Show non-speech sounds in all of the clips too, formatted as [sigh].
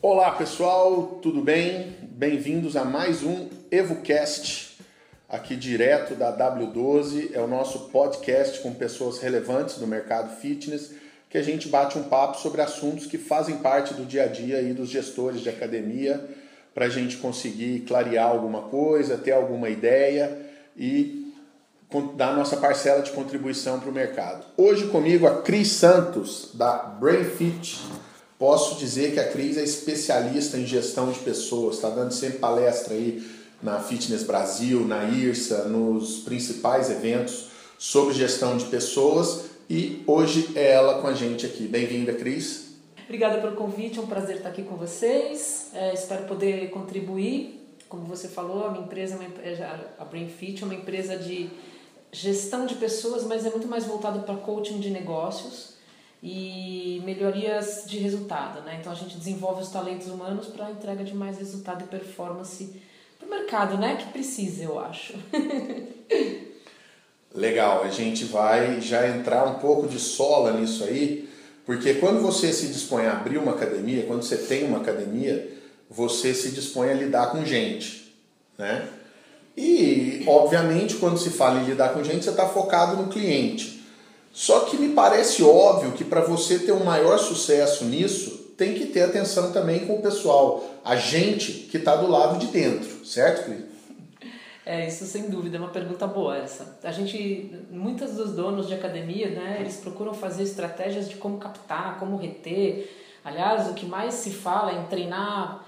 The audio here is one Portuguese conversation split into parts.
Olá pessoal, tudo bem? Bem-vindos a mais um EvoCast, aqui direto da W12. É o nosso podcast com pessoas relevantes do mercado fitness, que a gente bate um papo sobre assuntos que fazem parte do dia a dia aí dos gestores de academia, para a gente conseguir clarear alguma coisa, ter alguma ideia e dar nossa parcela de contribuição para o mercado. Hoje comigo a Cris Santos, da BrainFit Posso dizer que a Cris é especialista em gestão de pessoas, está dando sempre palestra aí na Fitness Brasil, na IRSA, nos principais eventos sobre gestão de pessoas e hoje é ela com a gente aqui. Bem-vinda, Cris. Obrigada pelo convite, é um prazer estar aqui com vocês. É, espero poder contribuir. Como você falou, a minha empresa, é a BrainFit, é uma empresa de gestão de pessoas, mas é muito mais voltado para coaching de negócios e melhorias de resultado. Né? Então a gente desenvolve os talentos humanos para a entrega de mais resultado e performance para o mercado, né? que precisa, eu acho. [laughs] Legal, a gente vai já entrar um pouco de sola nisso aí, porque quando você se dispõe a abrir uma academia, quando você tem uma academia, você se dispõe a lidar com gente, né? E, obviamente, quando se fala em lidar com gente, você está focado no cliente. Só que me parece óbvio que para você ter um maior sucesso nisso, tem que ter atenção também com o pessoal, a gente que está do lado de dentro, certo, Cris? É, isso sem dúvida, é uma pergunta boa essa. A gente, muitos dos donos de academia, né, eles procuram fazer estratégias de como captar, como reter. Aliás, o que mais se fala é em treinar,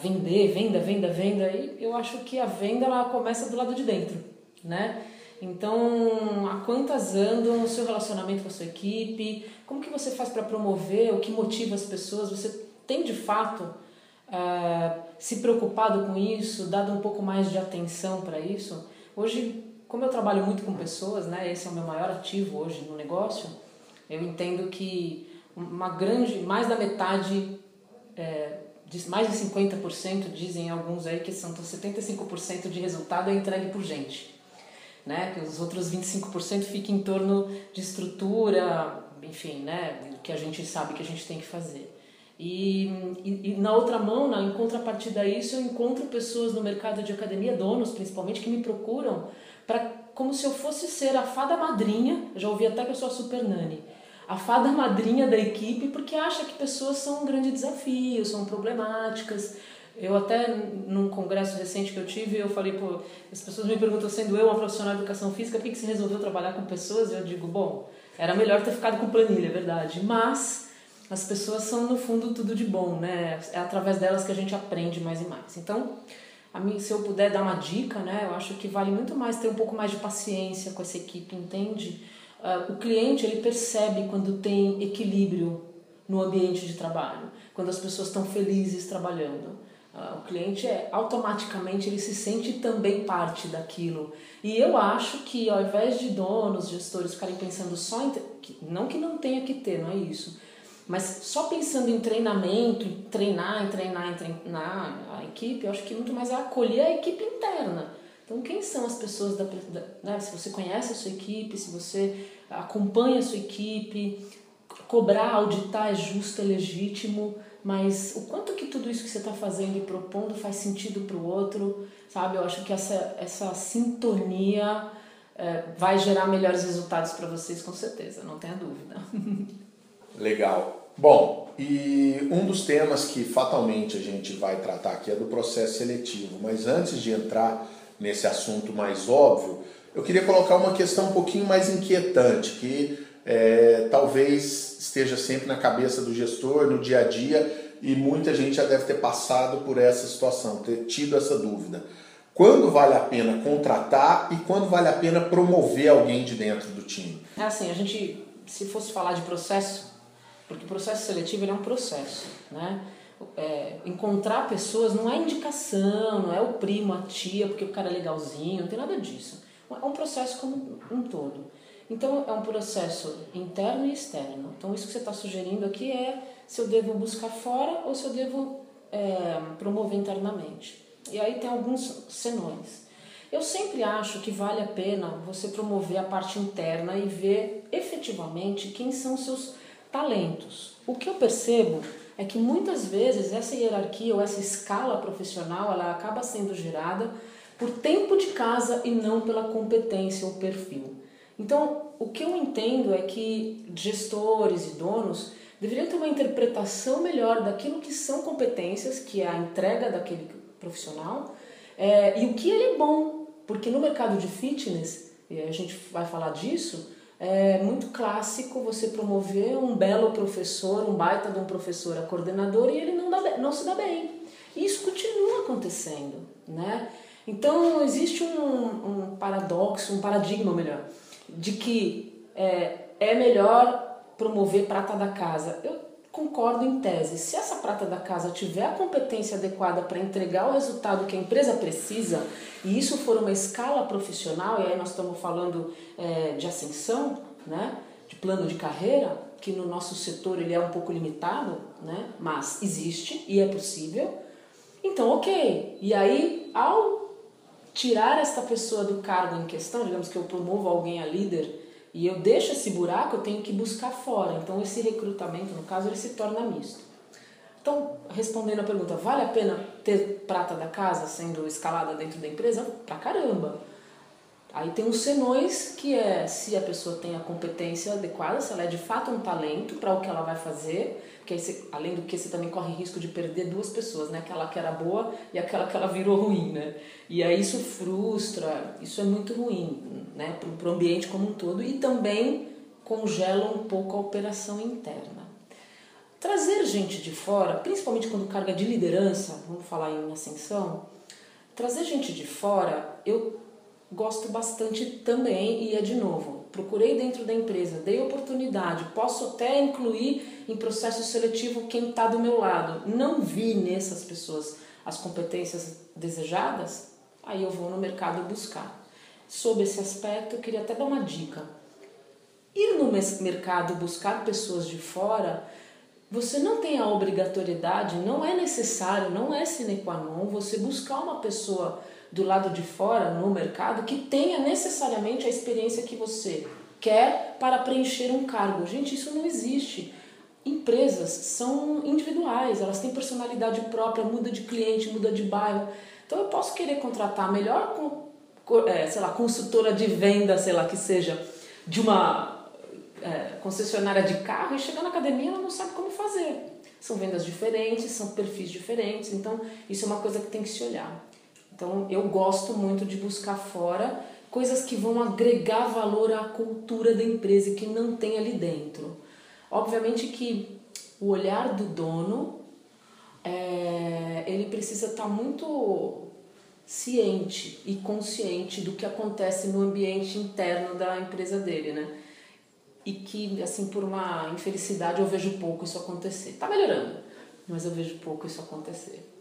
vender, venda, venda, venda. E eu acho que a venda ela começa do lado de dentro, né? Então, a quantas andam o seu relacionamento com a sua equipe? Como que você faz para promover? O que motiva as pessoas? Você tem de fato uh, se preocupado com isso? Dado um pouco mais de atenção para isso? Hoje, como eu trabalho muito com pessoas, né? Esse é o meu maior ativo hoje no negócio. Eu entendo que uma grande, mais da metade, é, mais de 50% dizem alguns aí que são 75% de resultado é entregue por gente né? Que os outros 25% fiquem em torno de estrutura, enfim, né? Que a gente sabe que a gente tem que fazer. E, e, e, na outra mão, na, em contrapartida a isso, eu encontro pessoas no mercado de academia, donos principalmente, que me procuram para como se eu fosse ser a fada madrinha, já ouvi até que eu sou a super nani, a fada madrinha da equipe, porque acha que pessoas são um grande desafio, são problemáticas, eu até num congresso recente que eu tive, eu falei, pô, as pessoas me perguntam, sendo eu uma profissional de educação física, por que, que você resolveu trabalhar com pessoas? Eu digo, bom, era melhor ter ficado com planilha, é verdade. Mas as pessoas são, no fundo, tudo de bom, né? É através delas que a gente aprende mais e mais. Então, a mim, se eu puder dar uma dica, né, eu acho que vale muito mais ter um pouco mais de paciência com essa equipe, entende? Uh, o cliente, ele percebe quando tem equilíbrio no ambiente de trabalho, quando as pessoas estão felizes trabalhando. Ah, o cliente é automaticamente ele se sente também parte daquilo. E eu acho que ao invés de donos, gestores ficarem pensando só em não que não tenha que ter, não é isso, mas só pensando em treinamento, treinar, treinar, treinar a equipe, eu acho que muito mais é acolher a equipe interna. Então, quem são as pessoas da, da né? se você conhece a sua equipe, se você acompanha a sua equipe, cobrar, auditar é justo, é legítimo mas o quanto que tudo isso que você está fazendo e propondo faz sentido para o outro, sabe? Eu acho que essa, essa sintonia é, vai gerar melhores resultados para vocês, com certeza, não tenha dúvida. [laughs] Legal. Bom, e um dos temas que fatalmente a gente vai tratar aqui é do processo seletivo, mas antes de entrar nesse assunto mais óbvio, eu queria colocar uma questão um pouquinho mais inquietante, que é, talvez esteja sempre na cabeça do gestor, no dia a dia, e muita gente já deve ter passado por essa situação, ter tido essa dúvida. Quando vale a pena contratar e quando vale a pena promover alguém de dentro do time? É assim, a gente, se fosse falar de processo, porque o processo seletivo é um processo, né? É, encontrar pessoas não é indicação, não é o primo, a tia, porque o cara é legalzinho, não tem nada disso. É um processo como um todo. Então, é um processo interno e externo. Então, isso que você está sugerindo aqui é se eu devo buscar fora ou se eu devo é, promover internamente. E aí tem alguns senões. Eu sempre acho que vale a pena você promover a parte interna e ver efetivamente quem são seus talentos. O que eu percebo é que muitas vezes essa hierarquia ou essa escala profissional ela acaba sendo gerada por tempo de casa e não pela competência ou perfil. Então, o que eu entendo é que gestores e donos deveriam ter uma interpretação melhor daquilo que são competências, que é a entrega daquele profissional, é, e o que ele é bom, porque no mercado de fitness, e a gente vai falar disso, é muito clássico você promover um belo professor, um baita de um professor a coordenador e ele não, dá, não se dá bem. E isso continua acontecendo, né? Então existe um, um paradoxo, um paradigma melhor, de que é, é melhor promover prata da casa. Eu concordo em tese. Se essa prata da casa tiver a competência adequada para entregar o resultado que a empresa precisa, e isso for uma escala profissional, e aí nós estamos falando é, de ascensão, né, de plano de carreira, que no nosso setor ele é um pouco limitado, né, mas existe e é possível. Então, ok. E aí, ao tirar esta pessoa do cargo em questão, digamos que eu promovo alguém a líder e eu deixo esse buraco, eu tenho que buscar fora. Então, esse recrutamento, no caso, ele se torna misto. Então, respondendo a pergunta, vale a pena ter prata da casa sendo escalada dentro da empresa? Pra caramba! Aí tem os senões, que é se a pessoa tem a competência adequada, se ela é de fato um talento para o que ela vai fazer, porque você, além do que você também corre risco de perder duas pessoas, né? Aquela que era boa e aquela que ela virou ruim, né? E aí isso frustra, isso é muito ruim, né? Para o ambiente como um todo e também congela um pouco a operação interna. Trazer gente de fora, principalmente quando carga de liderança, vamos falar em ascensão, trazer gente de fora, eu gosto bastante também e é de novo. Procurei dentro da empresa, dei oportunidade, posso até incluir em processo seletivo quem está do meu lado. Não vi nessas pessoas as competências desejadas, aí eu vou no mercado buscar. Sob esse aspecto, eu queria até dar uma dica. Ir no mercado buscar pessoas de fora, você não tem a obrigatoriedade, não é necessário, não é sine qua non você buscar uma pessoa do lado de fora no mercado que tenha necessariamente a experiência que você quer para preencher um cargo. Gente, isso não existe. Empresas são individuais, elas têm personalidade própria, muda de cliente, muda de bairro. Então eu posso querer contratar a melhor, é, sei lá, consultora de venda, sei lá, que seja de uma é, concessionária de carro e chegar na academia ela não sabe como fazer. São vendas diferentes, são perfis diferentes, então isso é uma coisa que tem que se olhar. Então eu gosto muito de buscar fora coisas que vão agregar valor à cultura da empresa que não tem ali dentro. Obviamente que o olhar do dono é, ele precisa estar tá muito ciente e consciente do que acontece no ambiente interno da empresa dele, né? E que, assim, por uma infelicidade eu vejo pouco isso acontecer. Tá melhorando, mas eu vejo pouco isso acontecer.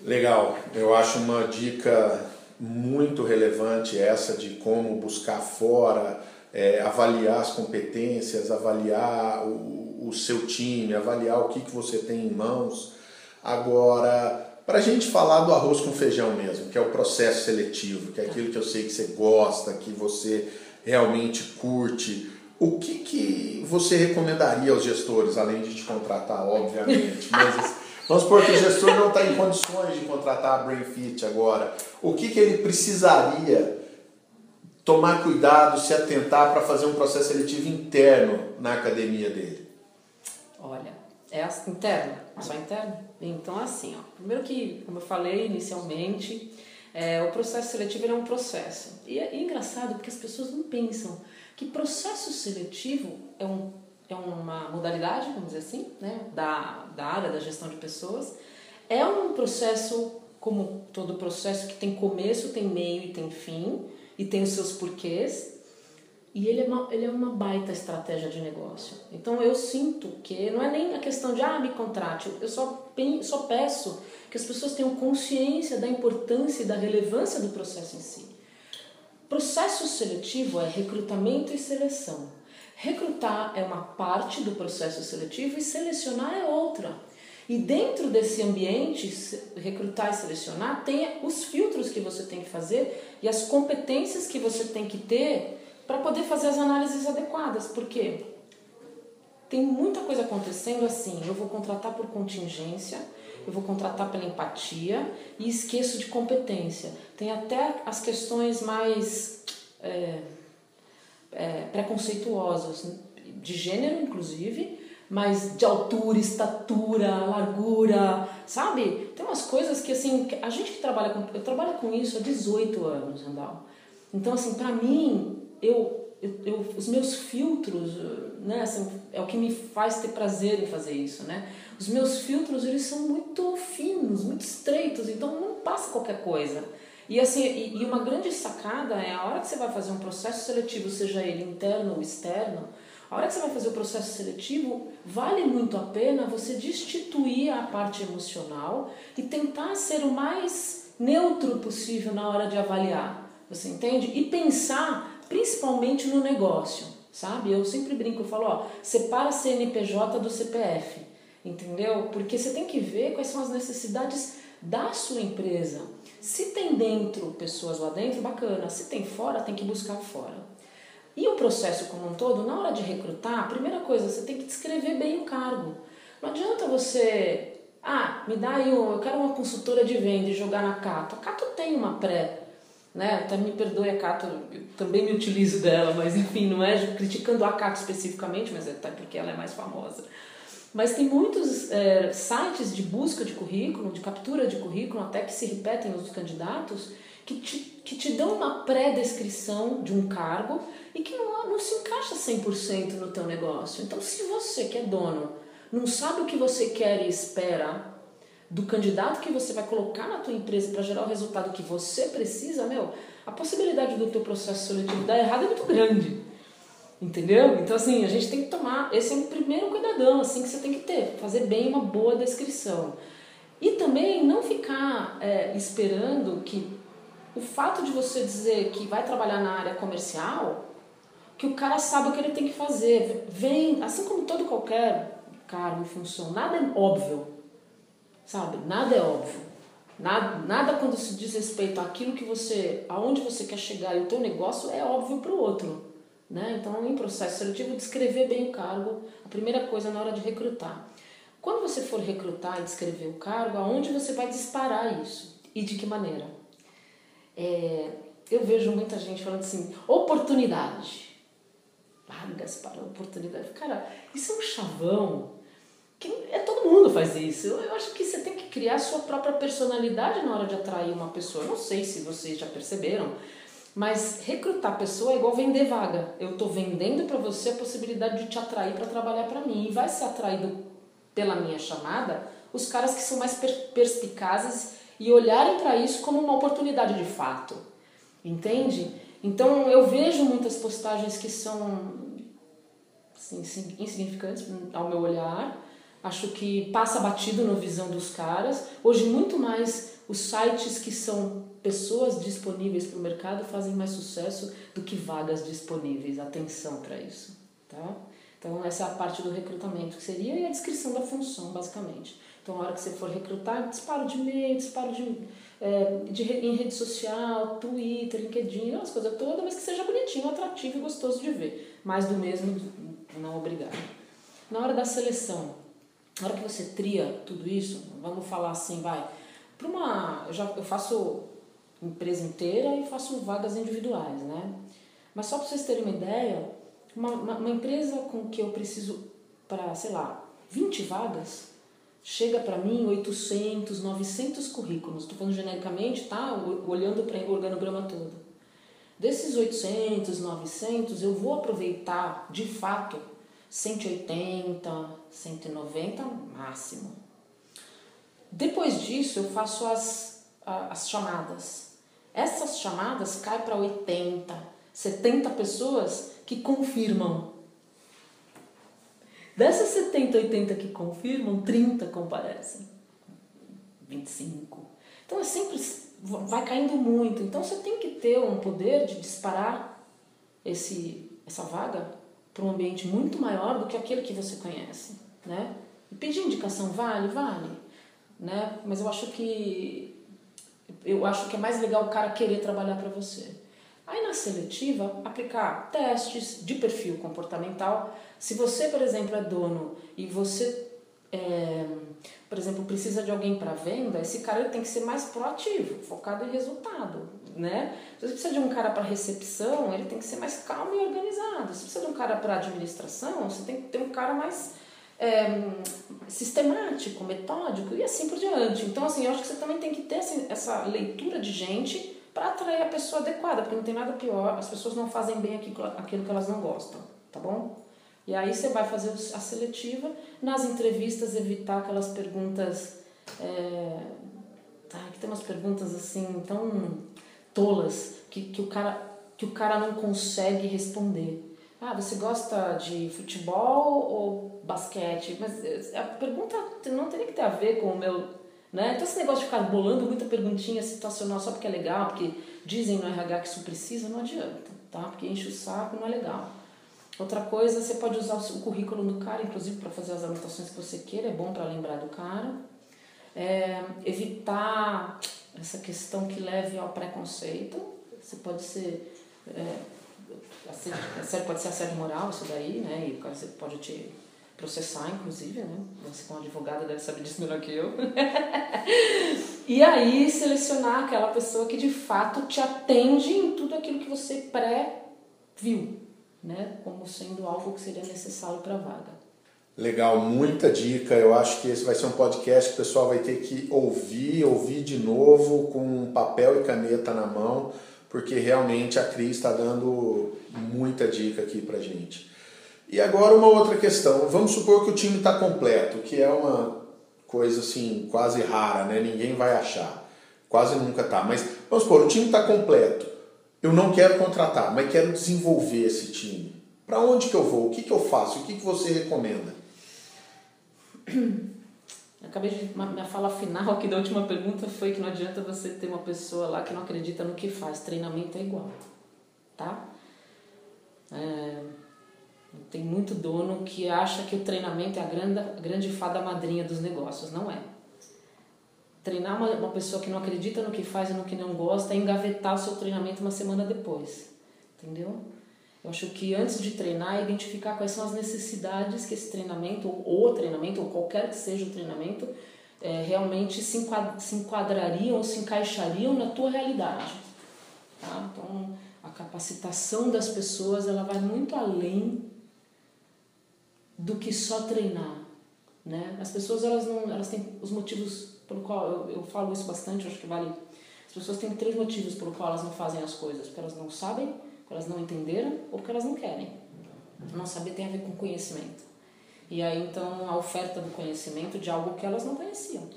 Legal, eu acho uma dica muito relevante essa de como buscar fora, é, avaliar as competências, avaliar o, o seu time, avaliar o que, que você tem em mãos. Agora, para a gente falar do arroz com feijão mesmo, que é o processo seletivo, que é aquilo que eu sei que você gosta, que você realmente curte, o que, que você recomendaria aos gestores, além de te contratar, obviamente, [laughs] mas Vamos supor que o gestor não está em condições de contratar a BrainFit agora. O que, que ele precisaria tomar cuidado, se atentar para fazer um processo seletivo interno na academia dele? Olha, é interno, só interno? Então, assim, ó, primeiro que, como eu falei inicialmente, é, o processo seletivo é um processo. E é, é engraçado porque as pessoas não pensam que processo seletivo é um é uma modalidade, vamos dizer assim, né, da, da área da gestão de pessoas. É um processo, como todo processo, que tem começo, tem meio e tem fim, e tem os seus porquês, e ele é uma, ele é uma baita estratégia de negócio. Então eu sinto que não é nem a questão de, ah, me contrate, eu só, só peço que as pessoas tenham consciência da importância e da relevância do processo em si. Processo seletivo é recrutamento e seleção. Recrutar é uma parte do processo seletivo e selecionar é outra. E dentro desse ambiente, recrutar e selecionar, tem os filtros que você tem que fazer e as competências que você tem que ter para poder fazer as análises adequadas. Por quê? Tem muita coisa acontecendo assim. Eu vou contratar por contingência, eu vou contratar pela empatia e esqueço de competência. Tem até as questões mais é, é, preconceituosas, de gênero inclusive, mas de altura, estatura, largura, sabe? Tem umas coisas que assim, a gente que trabalha com, eu trabalho com isso há 18 anos. Então assim, para mim, eu, eu, eu, os meus filtros, né, assim, é o que me faz ter prazer em fazer isso, né? Os meus filtros, eles são muito finos, muito estreitos, então não passa qualquer coisa. E assim, e, e uma grande sacada é a hora que você vai fazer um processo seletivo, seja ele interno ou externo, a hora que você vai fazer o processo seletivo, vale muito a pena você destituir a parte emocional e tentar ser o mais neutro possível na hora de avaliar. Você entende? E pensar principalmente no negócio, sabe? Eu sempre brinco, eu falo, ó, separa CNPJ do CPF, entendeu? Porque você tem que ver quais são as necessidades da sua empresa. Se tem dentro pessoas lá dentro, bacana. Se tem fora, tem que buscar fora. E o processo como um todo, na hora de recrutar, a primeira coisa, você tem que descrever bem o cargo. Não adianta você, ah, me dá aí, um, eu quero uma consultora de venda e jogar na Cato. A Cato tem uma pré, né? Até me perdoe a Cato, eu também me utilizo dela, mas enfim, não é criticando a Cato especificamente, mas é até porque ela é mais famosa. Mas tem muitos é, sites de busca de currículo, de captura de currículo, até que se repetem os candidatos, que te, que te dão uma pré-descrição de um cargo e que não, não se encaixa 100% no teu negócio. Então, se você que é dono não sabe o que você quer e espera do candidato que você vai colocar na tua empresa para gerar o resultado que você precisa, meu, a possibilidade do teu processo seletivo dar errado é muito grande. Entendeu? Então, assim, a gente tem que tomar. Esse é o primeiro cuidadão assim, que você tem que ter. Fazer bem uma boa descrição. E também não ficar é, esperando que o fato de você dizer que vai trabalhar na área comercial que o cara sabe o que ele tem que fazer. Vem, assim como todo qualquer cargo função, nada é óbvio, sabe? Nada é óbvio. Nada, nada quando se diz respeito àquilo que você, aonde você quer chegar e o teu negócio é óbvio para o outro. Né? Então, em processo seletivo, descrever bem o cargo, a primeira coisa na hora de recrutar. Quando você for recrutar e descrever o cargo, aonde você vai disparar isso e de que maneira? É, eu vejo muita gente falando assim, oportunidade vagas para oportunidade. Cara, isso é um chavão. Que é, todo mundo faz isso. Eu, eu acho que você tem que criar a sua própria personalidade na hora de atrair uma pessoa. Não sei se vocês já perceberam, mas recrutar pessoa é igual vender vaga. Eu estou vendendo para você a possibilidade de te atrair para trabalhar para mim. E vai ser atraído pela minha chamada os caras que são mais perspicazes e olharem para isso como uma oportunidade de fato. Entende? Então eu vejo muitas postagens que são assim, insignificantes ao meu olhar. Acho que passa batido na visão dos caras. Hoje, muito mais os sites que são pessoas disponíveis para o mercado fazem mais sucesso do que vagas disponíveis. Atenção para isso. Tá? Então, essa é a parte do recrutamento, que seria a descrição da função, basicamente. Então, na hora que você for recrutar, disparo de e-mail, disparo de é, de, em rede social, Twitter, LinkedIn, as coisas todas, mas que seja bonitinho, atrativo e gostoso de ver. Mais do mesmo, não obrigado. Na hora da seleção, na hora que você tria tudo isso, vamos falar assim, vai, para uma. Eu, já, eu faço empresa inteira e faço vagas individuais, né? Mas só para vocês terem uma ideia, uma, uma, uma empresa com que eu preciso para, sei lá, 20 vagas, chega para mim 800, 900 currículos. Estou falando genericamente, tá? Olhando para o organograma todo. Desses 800, 900, eu vou aproveitar de fato 180, 190 máximo. Depois disso, eu faço as, as chamadas. Essas chamadas caem para 80, 70 pessoas que confirmam Dessas 70, 80 que confirmam, 30 comparecem. 25. Então é sempre vai caindo muito. Então você tem que ter um poder de disparar esse essa vaga para um ambiente muito maior do que aquele que você conhece, né? Pedir indicação vale? Vale. Né? Mas eu acho que eu acho que é mais legal o cara querer trabalhar para você. Aí na seletiva, aplicar testes de perfil comportamental. Se você, por exemplo, é dono e você, é, por exemplo, precisa de alguém para venda, esse cara tem que ser mais proativo, focado em resultado. Né? Se você precisa de um cara para recepção, ele tem que ser mais calmo e organizado. Se você precisa de um cara para administração, você tem que ter um cara mais é, sistemático, metódico e assim por diante. Então, assim, eu acho que você também tem que ter assim, essa leitura de gente para atrair a pessoa adequada, porque não tem nada pior, as pessoas não fazem bem aquilo que elas não gostam, tá bom? E aí você vai fazer a seletiva, nas entrevistas evitar aquelas perguntas. É, ah, que tem umas perguntas assim tão tolas que, que, o cara, que o cara não consegue responder. Ah, você gosta de futebol ou basquete? Mas eh, a pergunta não teria que ter a ver com o meu né? Então, esse negócio de ficar bolando muita perguntinha situacional só porque é legal, porque dizem no RH que isso precisa, não adianta, tá? Porque enche o saco não é legal. Outra coisa, você pode usar o currículo do cara, inclusive para fazer as anotações que você queira, é bom para lembrar do cara. É, evitar essa questão que leve ao preconceito. Você pode ser. É, pode ser assédio moral, isso daí, né? E o cara pode te processar, inclusive, né? Você como advogada deve saber disso melhor que eu. [laughs] e aí selecionar aquela pessoa que de fato te atende em tudo aquilo que você pré-viu, né? Como sendo algo que seria necessário para a vaga. Legal, muita dica. Eu acho que esse vai ser um podcast que o pessoal vai ter que ouvir, ouvir de novo com papel e caneta na mão, porque realmente a Cris está dando muita dica aqui para gente. E agora uma outra questão. Vamos supor que o time está completo, que é uma coisa assim quase rara, né? Ninguém vai achar. Quase nunca tá. Mas vamos supor, o time está completo. Eu não quero contratar, mas quero desenvolver esse time. Para onde que eu vou? O que, que eu faço? O que, que você recomenda? Acabei de. Minha fala final aqui da última pergunta foi que não adianta você ter uma pessoa lá que não acredita no que faz. Treinamento é igual. Tá? É, tem muito dono que acha que o treinamento é a grande, a grande fada madrinha dos negócios. Não é. Treinar uma, uma pessoa que não acredita no que faz e no que não gosta é engavetar o seu treinamento uma semana depois. Entendeu? Eu acho que antes de treinar, identificar quais são as necessidades que esse treinamento, ou o treinamento, ou qualquer que seja o treinamento, é, realmente se, enquad se enquadrariam ou se encaixariam na tua realidade. Tá? Então, a capacitação das pessoas ela vai muito além do que só treinar, né? As pessoas elas não, elas têm os motivos pelo qual eu, eu falo isso bastante, acho que vale. As pessoas têm três motivos pelo qual elas não fazem as coisas, porque elas não sabem, porque elas não entenderam ou porque elas não querem. Não saber tem a ver com conhecimento. E aí então a oferta do conhecimento de algo que elas não conheciam.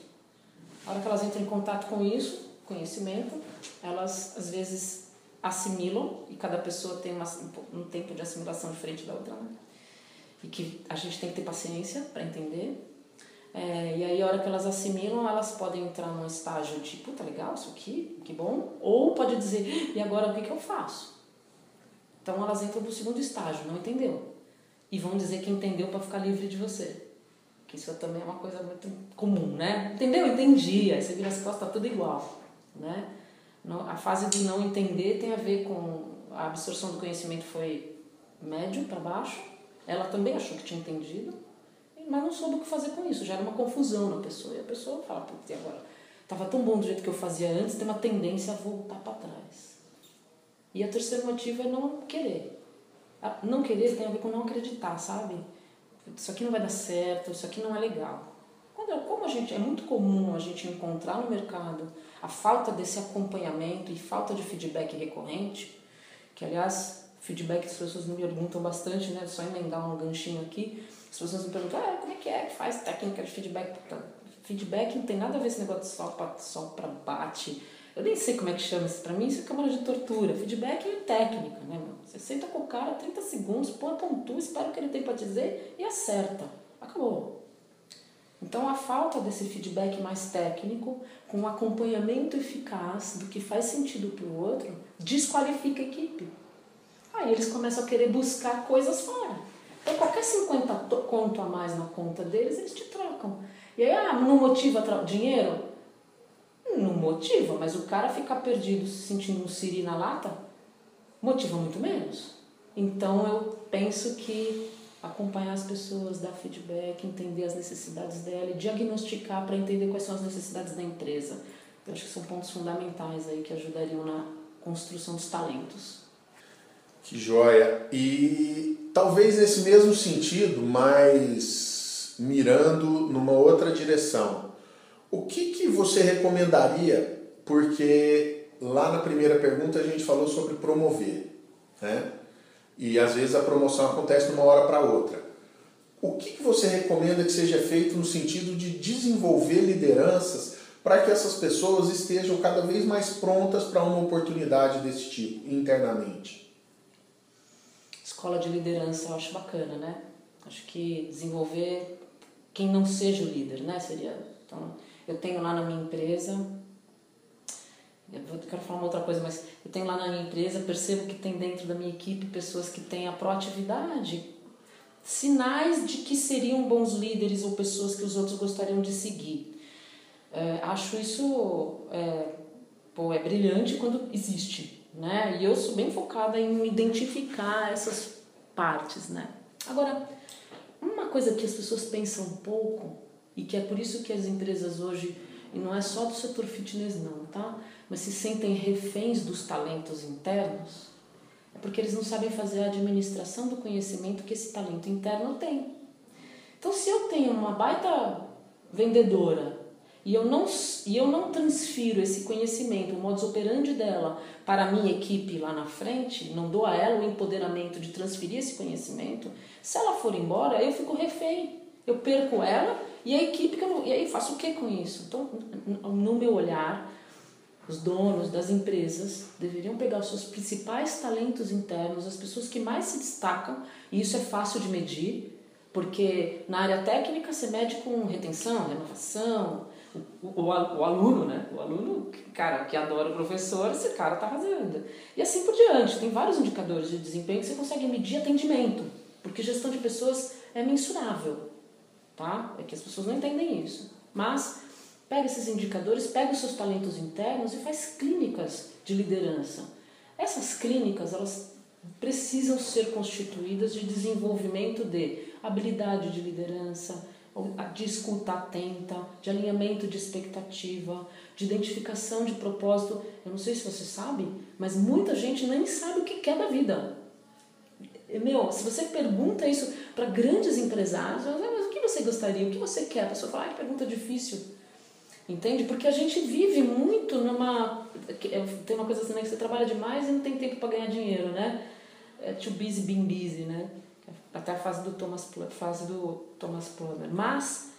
A hora que elas entram em contato com isso, conhecimento, elas às vezes assimilam e cada pessoa tem uma, um tempo de assimilação diferente da outra. Né? e que a gente tem que ter paciência para entender. É, e aí, a hora que elas assimilam, elas podem entrar num estágio de, puta, legal, isso aqui, que bom. Ou pode dizer, e agora o que, que eu faço? Então, elas entram no segundo estágio, não entendeu. E vão dizer que entendeu para ficar livre de você. Que isso também é uma coisa muito comum, né? Entendeu? Entendi. Aí você vira as costas, tá tudo igual, né? A fase de não entender tem a ver com a absorção do conhecimento foi médio para baixo ela também achou que tinha entendido, mas não soube o que fazer com isso. Já era uma confusão na pessoa. E a pessoa fala, putz, agora? Estava tão bom do jeito que eu fazia antes, tem uma tendência a voltar para trás. E o terceiro motivo é não querer. Não querer tem a ver com não acreditar, sabe? Isso aqui não vai dar certo, isso aqui não é legal. Quando, como a gente é muito comum a gente encontrar no mercado a falta desse acompanhamento e falta de feedback recorrente, que aliás feedback as pessoas me perguntam bastante, né? Só emendar um ganchinho aqui. As pessoas me perguntam, ah, como é que é que faz técnica de feedback? Feedback não tem nada a ver esse negócio só para só bate. Eu nem sei como é que chama isso. Pra mim isso é câmara de tortura. Feedback é técnica, né, meu? Você senta com o cara 30 segundos, põe pontua, espera o que ele tem para dizer e acerta. Acabou. Então a falta desse feedback mais técnico, com um acompanhamento eficaz do que faz sentido para o outro, desqualifica a equipe. Aí eles começam a querer buscar coisas fora. Então, qualquer 50 conto a mais na conta deles, eles te trocam. E aí, ah, não motiva dinheiro? Não motiva, mas o cara ficar perdido se sentindo um siri na lata, motiva muito menos. Então, eu penso que acompanhar as pessoas, dar feedback, entender as necessidades dela e diagnosticar para entender quais são as necessidades da empresa. Eu acho que são pontos fundamentais aí que ajudariam na construção dos talentos. Que joia! E talvez nesse mesmo sentido, mas mirando numa outra direção, o que, que você recomendaria? Porque lá na primeira pergunta a gente falou sobre promover, né? E às vezes a promoção acontece de uma hora para outra. O que, que você recomenda que seja feito no sentido de desenvolver lideranças para que essas pessoas estejam cada vez mais prontas para uma oportunidade desse tipo internamente? Escola de liderança eu acho bacana, né? Acho que desenvolver quem não seja o líder, né? Seria. Então, eu tenho lá na minha empresa eu quero falar uma outra coisa, mas eu tenho lá na minha empresa, percebo que tem dentro da minha equipe pessoas que têm a proatividade, sinais de que seriam bons líderes ou pessoas que os outros gostariam de seguir. É, acho isso é, pô, é brilhante quando existe, né? E eu sou bem focada em identificar essas partes, né? Agora, uma coisa que as pessoas pensam um pouco e que é por isso que as empresas hoje e não é só do setor fitness não, tá? Mas se sentem reféns dos talentos internos, é porque eles não sabem fazer a administração do conhecimento que esse talento interno tem. Então, se eu tenho uma baita vendedora e eu não, e eu não transfiro esse conhecimento, o modus operandi dela para a minha equipe lá na frente, não dou a ela o empoderamento de transferir esse conhecimento, se ela for embora, eu fico refém. Eu perco ela e a equipe que eu não, e aí faço o que com isso? Então, no meu olhar, os donos das empresas deveriam pegar os seus principais talentos internos, as pessoas que mais se destacam, e isso é fácil de medir, porque na área técnica você mede com retenção, renovação, o, o, o, aluno, né? O aluno, cara, que adora o professor, esse cara tá fazendo. E assim por diante, tem vários indicadores de desempenho que você consegue medir atendimento, porque gestão de pessoas é mensurável tá? É que as pessoas não entendem isso. Mas pega esses indicadores, pega os seus talentos internos e faz clínicas de liderança. Essas clínicas, elas precisam ser constituídas de desenvolvimento de habilidade de liderança, de escuta atenta, de alinhamento de expectativa, de identificação de propósito. Eu não sei se você sabe, mas muita gente nem sabe o que quer da vida. Meu, se você pergunta isso para grandes empresários, você gostaria? O que você quer? A pessoa fala, que pergunta difícil. Entende? Porque a gente vive muito numa. Tem uma coisa assim, né? Que você trabalha demais e não tem tempo para ganhar dinheiro, né? É too busy being busy, né? Até a fase do Thomas, fase do Thomas Plummer. Mas,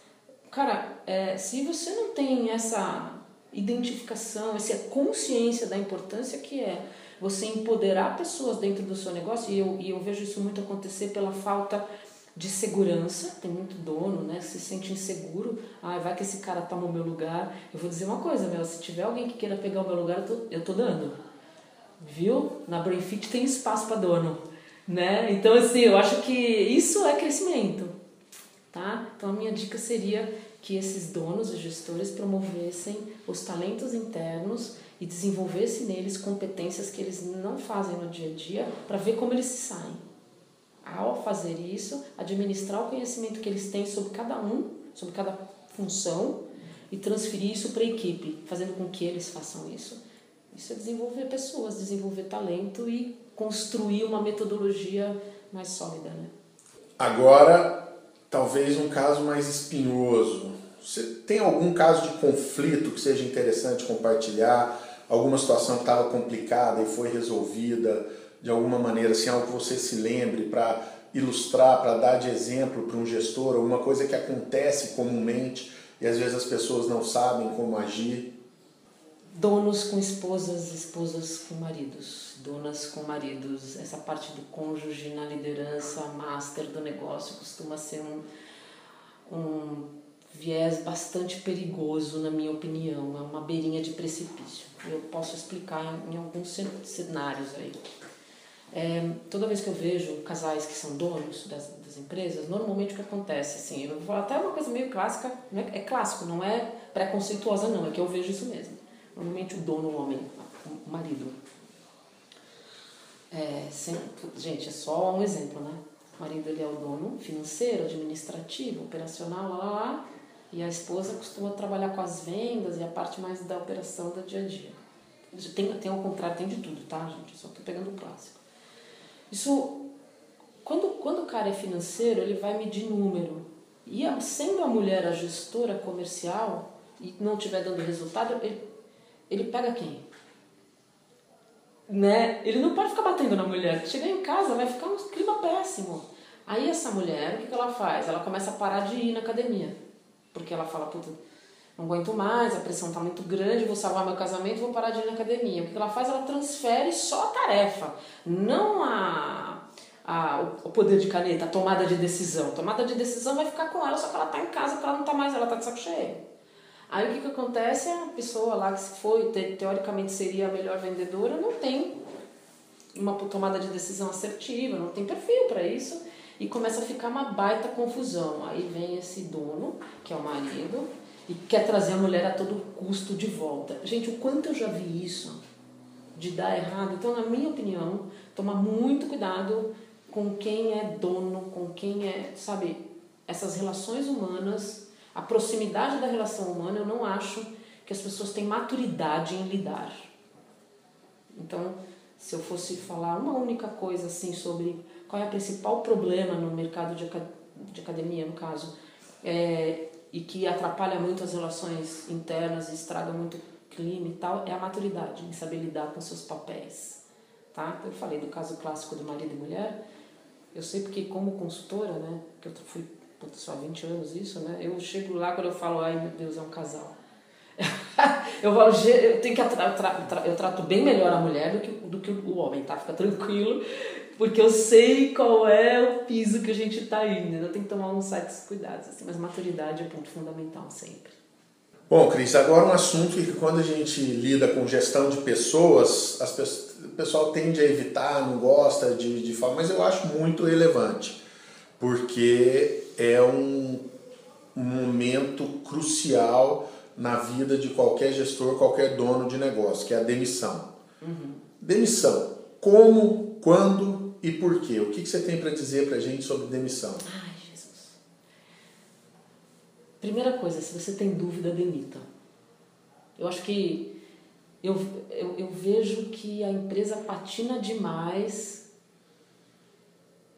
cara, é, se você não tem essa identificação, essa consciência da importância que é você empoderar pessoas dentro do seu negócio, e eu, e eu vejo isso muito acontecer pela falta de segurança, tem muito dono, né, se sente inseguro, ah, vai que esse cara toma o meu lugar. Eu vou dizer uma coisa, meu, se tiver alguém que queira pegar o meu lugar, eu tô, eu tô dando. Viu? Na Brainfit tem espaço para dono, né? Então assim, eu acho que isso é crescimento, tá? Então a minha dica seria que esses donos e gestores promovessem os talentos internos e desenvolvesse neles competências que eles não fazem no dia a dia para ver como eles se saem. Ao fazer isso, administrar o conhecimento que eles têm sobre cada um, sobre cada função e transferir isso para a equipe, fazendo com que eles façam isso. Isso é desenvolver pessoas, desenvolver talento e construir uma metodologia mais sólida, né? Agora, talvez um caso mais espinhoso. Você tem algum caso de conflito que seja interessante compartilhar? alguma situação que estava complicada e foi resolvida de alguma maneira, assim, algo que você se lembre para ilustrar, para dar de exemplo para um gestor, alguma coisa que acontece comumente e às vezes as pessoas não sabem como agir? Donos com esposas, esposas com maridos, donas com maridos, essa parte do cônjuge na liderança, master do negócio costuma ser um, um viés bastante perigoso, na minha opinião, é uma beirinha de precipício. Eu posso explicar em alguns cenários aí. É, toda vez que eu vejo casais que são donos das, das empresas, normalmente o que acontece, assim, eu vou falar até uma coisa meio clássica, é, é clássico, não é preconceituosa não, é que eu vejo isso mesmo. Normalmente o dono, o homem, o marido. É, sem, gente, é só um exemplo, né? O marido ele é o dono financeiro, administrativo, operacional, lá, lá, lá, e a esposa costuma trabalhar com as vendas e a parte mais da operação do dia a dia. Tem, tem ao contrário, tem de tudo, tá, gente? Eu só tô pegando o clássico. Isso, quando, quando o cara é financeiro, ele vai medir número. E sendo a mulher a gestora comercial e não estiver dando resultado, ele, ele pega quem? Né? Ele não pode ficar batendo na mulher. Chegar em casa vai ficar um clima péssimo. Aí essa mulher, o que, que ela faz? Ela começa a parar de ir na academia. Porque ela fala, puta, não aguento mais, a pressão está muito grande, vou salvar meu casamento, vou parar de ir na academia. O que ela faz? Ela transfere só a tarefa, não a, a, o poder de caneta, a tomada de decisão. A tomada de decisão vai ficar com ela, só que ela está em casa, porque ela não está mais, ela está de saco cheio. Aí o que, que acontece? A pessoa lá que foi, te, teoricamente seria a melhor vendedora, não tem uma tomada de decisão assertiva, não tem perfil para isso e começa a ficar uma baita confusão. Aí vem esse dono, que é o marido, e quer trazer a mulher a todo custo de volta. Gente, o quanto eu já vi isso de dar errado. Então, na minha opinião, tomar muito cuidado com quem é dono, com quem é, sabe, essas relações humanas, a proximidade da relação humana, eu não acho que as pessoas têm maturidade em lidar. Então, se eu fosse falar uma única coisa assim sobre qual é o principal problema no mercado de, de academia, no caso, é, e que atrapalha muito as relações internas estraga muito o clima e tal, é a maturidade em saber lidar com seus papéis. Tá? Eu falei do caso clássico do marido e mulher, eu sei porque como consultora, né, que eu fui só 20 anos isso, né, eu chego lá quando eu falo, ai meu Deus, é um casal. [laughs] eu falo, eu tenho que eu trato, eu trato bem melhor a mulher do que, do que o homem, tá? Fica tranquilo porque eu sei qual é o piso que a gente está indo. Eu tenho que tomar uns certos cuidados, assim, mas maturidade é ponto fundamental sempre. Bom, Cris, agora um assunto que quando a gente lida com gestão de pessoas, as pessoas, o pessoal tende a evitar, não gosta de, de falar, mas eu acho muito relevante, porque é um, um momento crucial na vida de qualquer gestor, qualquer dono de negócio, que é a demissão. Uhum. Demissão. Como, quando e por quê? O que você tem para dizer para a gente sobre demissão? Ai, Jesus. Primeira coisa, se você tem dúvida, demita. Eu acho que eu, eu, eu vejo que a empresa patina demais,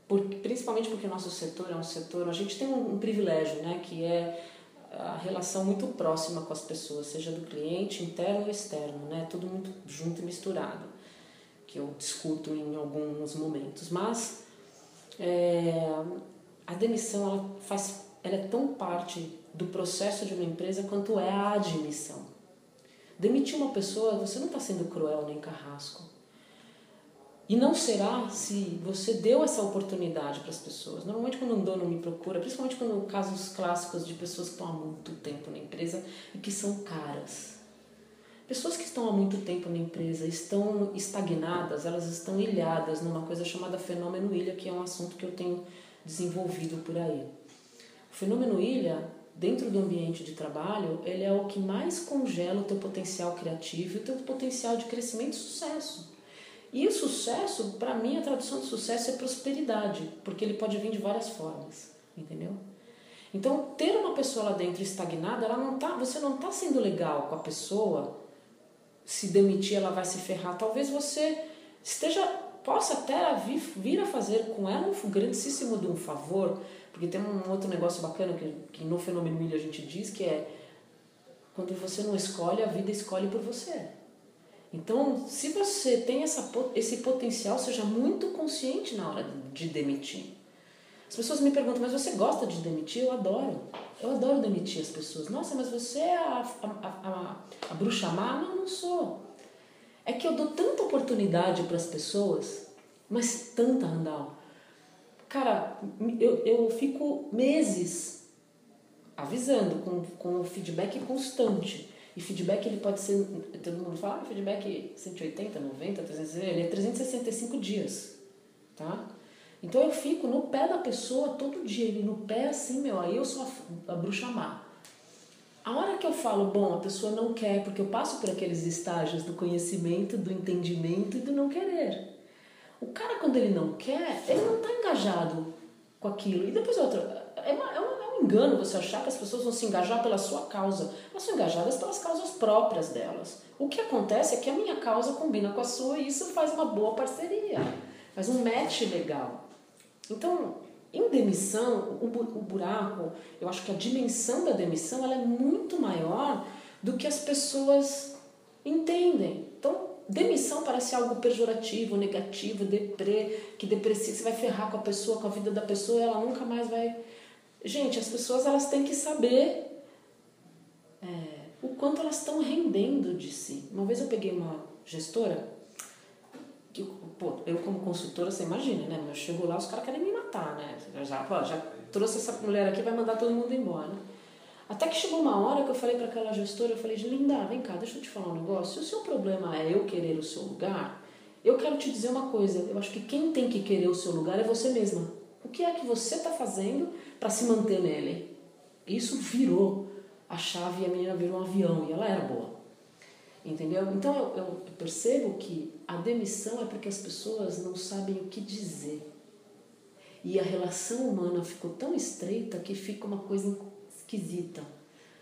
porque, principalmente porque o nosso setor é um setor, a gente tem um, um privilégio, né, que é a relação muito próxima com as pessoas, seja do cliente interno ou externo, né, tudo muito junto e misturado que eu discuto em alguns momentos, mas é, a demissão ela faz, ela é tão parte do processo de uma empresa quanto é a admissão. Demitir uma pessoa, você não está sendo cruel nem carrasco. E não será se você deu essa oportunidade para as pessoas. Normalmente, quando um dono me procura, principalmente quando casos clássicos de pessoas que estão há muito tempo na empresa e que são caras Pessoas que estão há muito tempo na empresa estão estagnadas, elas estão ilhadas numa coisa chamada fenômeno ilha, que é um assunto que eu tenho desenvolvido por aí. O fenômeno ilha, dentro do ambiente de trabalho, ele é o que mais congela o teu potencial criativo e o teu potencial de crescimento e sucesso. E o sucesso, para mim, a tradução de sucesso é prosperidade, porque ele pode vir de várias formas, entendeu? Então, ter uma pessoa lá dentro estagnada, ela não tá, você não está sendo legal com a pessoa se demitir, ela vai se ferrar. Talvez você esteja possa até vir, vir a fazer com ela um grandíssimo de um favor, porque tem um outro negócio bacana que, que no Fenômeno Milha a gente diz, que é quando você não escolhe, a vida escolhe por você. Então, se você tem essa, esse potencial, seja muito consciente na hora de demitir. As pessoas me perguntam, mas você gosta de demitir? Eu adoro. Eu adoro demitir as pessoas. Nossa, mas você é a, a, a, a bruxa má? Não, não sou. É que eu dou tanta oportunidade para as pessoas, mas tanta, Randall. Cara, eu, eu fico meses avisando, com, com feedback constante. E feedback ele pode ser, todo mundo fala, ah, feedback 180, 90, 300, ele é 365 dias. tá? Então eu fico no pé da pessoa todo dia, ele no pé assim, meu, aí eu sou a, a bruxa má. A hora que eu falo, bom, a pessoa não quer, porque eu passo por aqueles estágios do conhecimento, do entendimento e do não querer. O cara, quando ele não quer, ele não está engajado com aquilo. E depois outra, é, uma, é, uma, é um engano você achar que as pessoas vão se engajar pela sua causa. Elas são engajadas pelas causas próprias delas. O que acontece é que a minha causa combina com a sua e isso faz uma boa parceria, faz um match legal. Então, em demissão, o buraco, eu acho que a dimensão da demissão ela é muito maior do que as pessoas entendem. Então, demissão parece algo pejorativo, negativo, deprê, que depressivo, você vai ferrar com a pessoa, com a vida da pessoa, ela nunca mais vai. Gente, as pessoas elas têm que saber é, o quanto elas estão rendendo de si. Uma vez eu peguei uma gestora pô, eu como consultora, você imagina, né? Eu chego lá, os caras querem me matar, né? Já, pô, já trouxe essa mulher aqui, vai mandar todo mundo embora. Até que chegou uma hora que eu falei para aquela gestora, eu falei, Linda, vem cá, deixa eu te falar um negócio. Se o seu problema é eu querer o seu lugar, eu quero te dizer uma coisa. Eu acho que quem tem que querer o seu lugar é você mesma. O que é que você está fazendo para se manter nele? Isso virou a chave e a menina virou um avião e ela era boa. Entendeu? Então eu, eu percebo que a demissão é porque as pessoas não sabem o que dizer. E a relação humana ficou tão estreita que fica uma coisa esquisita.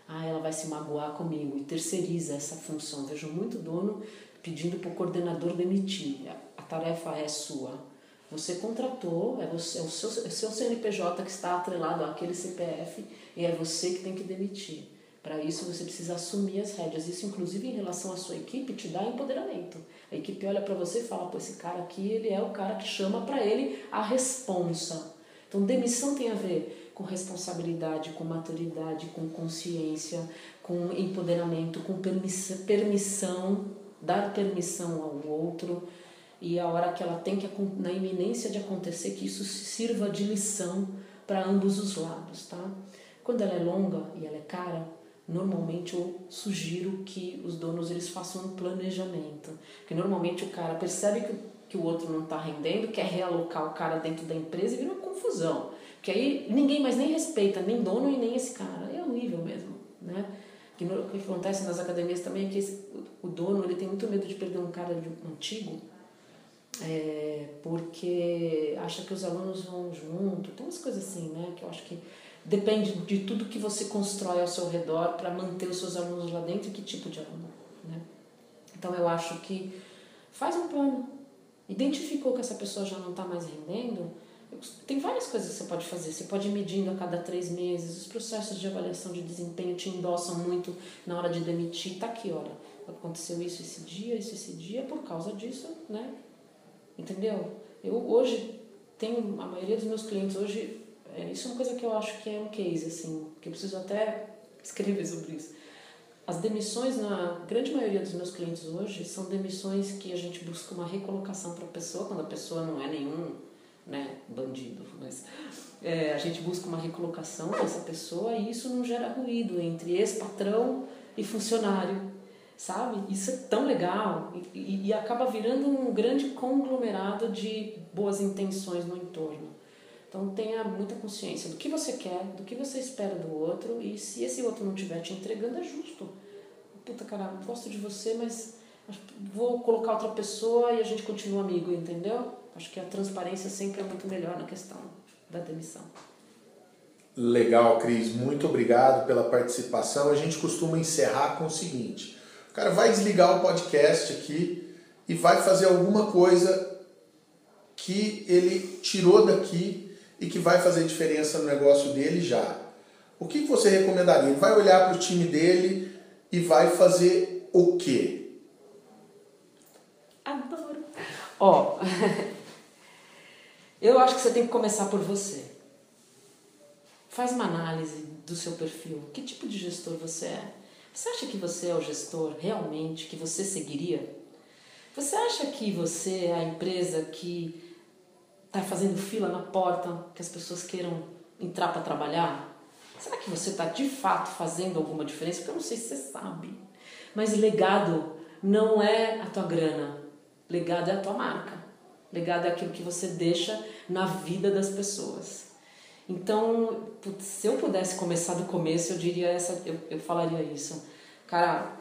Ah, ela vai se magoar comigo e terceiriza essa função. Vejo muito dono pedindo para o coordenador demitir. A tarefa é sua. Você contratou, é, você, é o seu, é o seu CNPJ que está atrelado àquele CPF e é você que tem que demitir. Para isso você precisa assumir as rédeas. Isso, inclusive, em relação à sua equipe, te dá empoderamento. A equipe olha para você e fala: pô, esse cara aqui, ele é o cara que chama para ele a responsa. Então, demissão tem a ver com responsabilidade, com maturidade, com consciência, com empoderamento, com permissão, dar permissão ao outro e a hora que ela tem que na iminência de acontecer que isso sirva de lição para ambos os lados, tá? Quando ela é longa e ela é cara, normalmente eu sugiro que os donos eles façam um planejamento. Porque normalmente o cara percebe que, que o outro não está rendendo, quer realocar o cara dentro da empresa e vira uma confusão. Porque aí ninguém mais nem respeita, nem dono e nem esse cara. É horrível mesmo, né? Que no, o que acontece nas academias também é que esse, o dono ele tem muito medo de perder um cara de, antigo, é, porque acha que os alunos vão junto. Tem umas coisas assim, né? Que eu acho que depende de tudo que você constrói ao seu redor para manter os seus alunos lá dentro e que tipo de aluno. Né? Então eu acho que faz um plano. Identificou que essa pessoa já não está mais rendendo, tem várias coisas que você pode fazer. Você pode ir medindo a cada três meses. Os processos de avaliação de desempenho te endossam muito na hora de demitir. Tá aqui, olha, aconteceu isso esse dia, isso esse dia, por causa disso, né? Entendeu? Eu hoje tenho, a maioria dos meus clientes hoje isso é uma coisa que eu acho que é um case, assim, que eu preciso até escrever sobre isso. As demissões, na grande maioria dos meus clientes hoje, são demissões que a gente busca uma recolocação para a pessoa, quando a pessoa não é nenhum né, bandido, mas é, a gente busca uma recolocação dessa pessoa e isso não gera ruído entre ex-patrão e funcionário, sabe? Isso é tão legal e, e, e acaba virando um grande conglomerado de boas intenções no entorno. Então tenha muita consciência do que você quer, do que você espera do outro e se esse outro não estiver te entregando é justo. Puta cara, gosto de você, mas vou colocar outra pessoa e a gente continua amigo, entendeu? Acho que a transparência sempre é muito melhor na questão da demissão. Legal, Cris. Muito obrigado pela participação. A gente costuma encerrar com o seguinte: o cara vai desligar o podcast aqui e vai fazer alguma coisa que ele tirou daqui e que vai fazer diferença no negócio dele já. O que você recomendaria? Ele vai olhar para o time dele e vai fazer o quê? Adoro. Ó, [laughs] eu acho que você tem que começar por você. Faz uma análise do seu perfil. Que tipo de gestor você é? Você acha que você é o gestor realmente que você seguiria? Você acha que você é a empresa que está fazendo fila na porta que as pessoas queiram entrar para trabalhar? Será que você está de fato fazendo alguma diferença? Porque eu não sei se você sabe. Mas legado não é a tua grana, legado é a tua marca. Legado é aquilo que você deixa na vida das pessoas. Então, se eu pudesse começar do começo, eu diria essa, eu, eu falaria isso. Cara,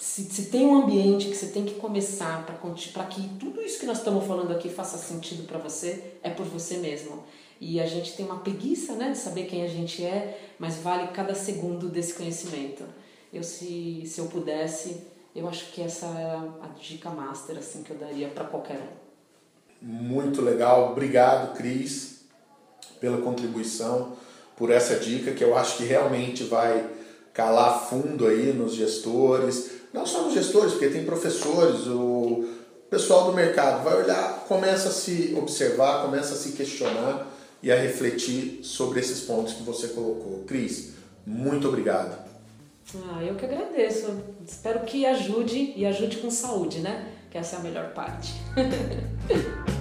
se, se tem um ambiente que você tem que começar para que tudo isso que nós estamos falando aqui faça sentido para você, é por você mesmo. E a gente tem uma preguiça né, de saber quem a gente é, mas vale cada segundo desse conhecimento. Eu, se, se eu pudesse, eu acho que essa é a dica master assim, que eu daria para qualquer um. Muito legal. Obrigado, Cris, pela contribuição, por essa dica que eu acho que realmente vai calar fundo aí nos gestores, não só nos gestores, porque tem professores, o pessoal do mercado vai olhar, começa a se observar, começa a se questionar e a refletir sobre esses pontos que você colocou. Cris, muito obrigado. Ah, eu que agradeço. Espero que ajude e ajude com saúde, né? Que essa é a melhor parte. [laughs]